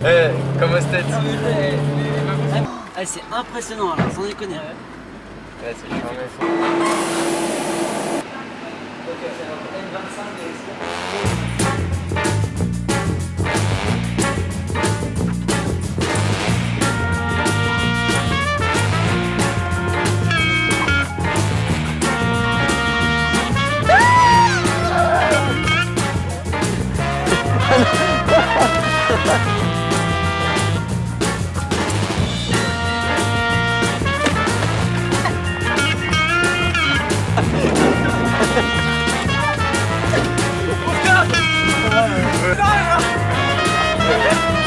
Eh, comment c'était Ah, c'est impressionnant là, sans déconner. Ouais, c'est charmé. Je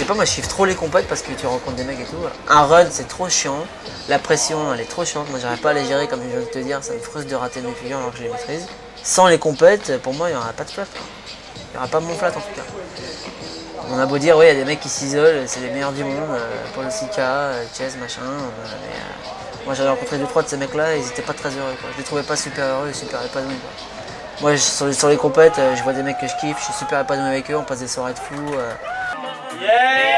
sais pas, moi je chiffre trop les compètes parce que tu rencontres des mecs et tout. Un run c'est trop chiant, la pression elle est trop chiante, moi j'arrive pas à les gérer comme je viens de te dire, ça me frustre de rater mes figures alors que je les maîtrise. Sans les compètes, pour moi il n'y aura pas de flat. Il n'y aura pas mon flat en tout cas. On a beau dire, oui, il y a des mecs qui s'isolent, c'est les meilleurs du monde, euh, Paul Sika, euh, Chess, machin. euh, moi j'avais rencontré deux trois de ces mecs-là, ils étaient pas très heureux. Quoi. Je les trouvais pas super heureux super épanouis. quoi. Moi sur, les- sur compètes, je vois des mecs que je kiffe, je suis super épanoui avec eux, on passe des soirées de fou. Yeah!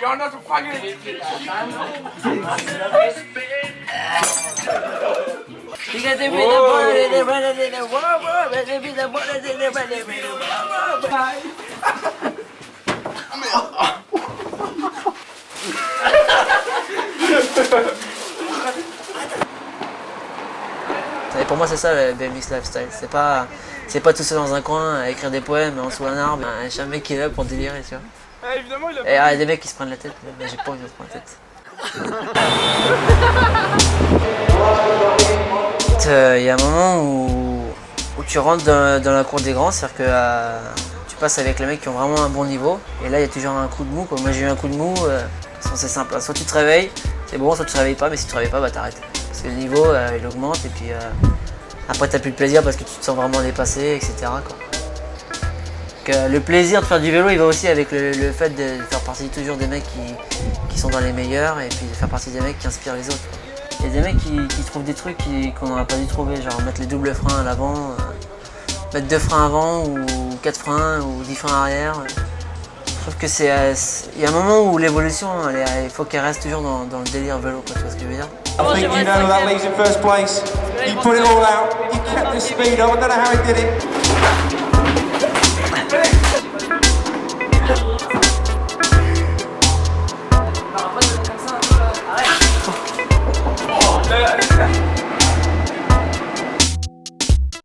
You're not a faggot! Because they be the word they run it in the world, and they be the word and they run it in the world, world. Et pour moi, c'est ça le BMX lifestyle. C'est pas, c'est pas tout seul dans un coin à écrire des poèmes en sous un arbre. Un un mec qui est là pour délirer, tu vois. évidemment, il a Et ah, il y a des mecs qui se prennent la tête, mais j'ai pas envie de se prendre la tête. Euh, Il y a un moment où, où tu rentres dans, dans la cour des grands, c'est-à-dire que euh, tu passes avec les mecs qui ont vraiment un bon niveau. Et là, il y a toujours un coup de mou. Quoi. Moi, j'ai eu un coup de mou. euh, c'est simple. Soit tu te réveilles, c'est bon, soit tu te réveilles pas, mais si tu te réveilles pas, bah t'arrêtes. Parce que le niveau, euh, il augmente et puis euh, après, t'as plus de plaisir parce que tu te sens vraiment dépassé, etc. Quoi. Euh, le plaisir de faire du vélo, il va aussi avec le, fait de faire partie toujours des mecs qui, qui sont dans les meilleurs et puis de faire partie des mecs qui inspirent les autres. Il y a des mecs qui, qui trouvent des trucs qu'on n'aurait pas dû trouver, genre mettre les doubles freins à l'avant, mettre deux freins avant ou quatre freins ou dix freins arrière. Je trouve que c'est. euh, Il y a un moment où l'évolution, il faut qu'elle reste toujours dans, dans le délire vélo, quoi, tu vois ce que je veux dire? I think you know that leaves in first place. He put it all out. He kept the speed up. I don't know how he did it.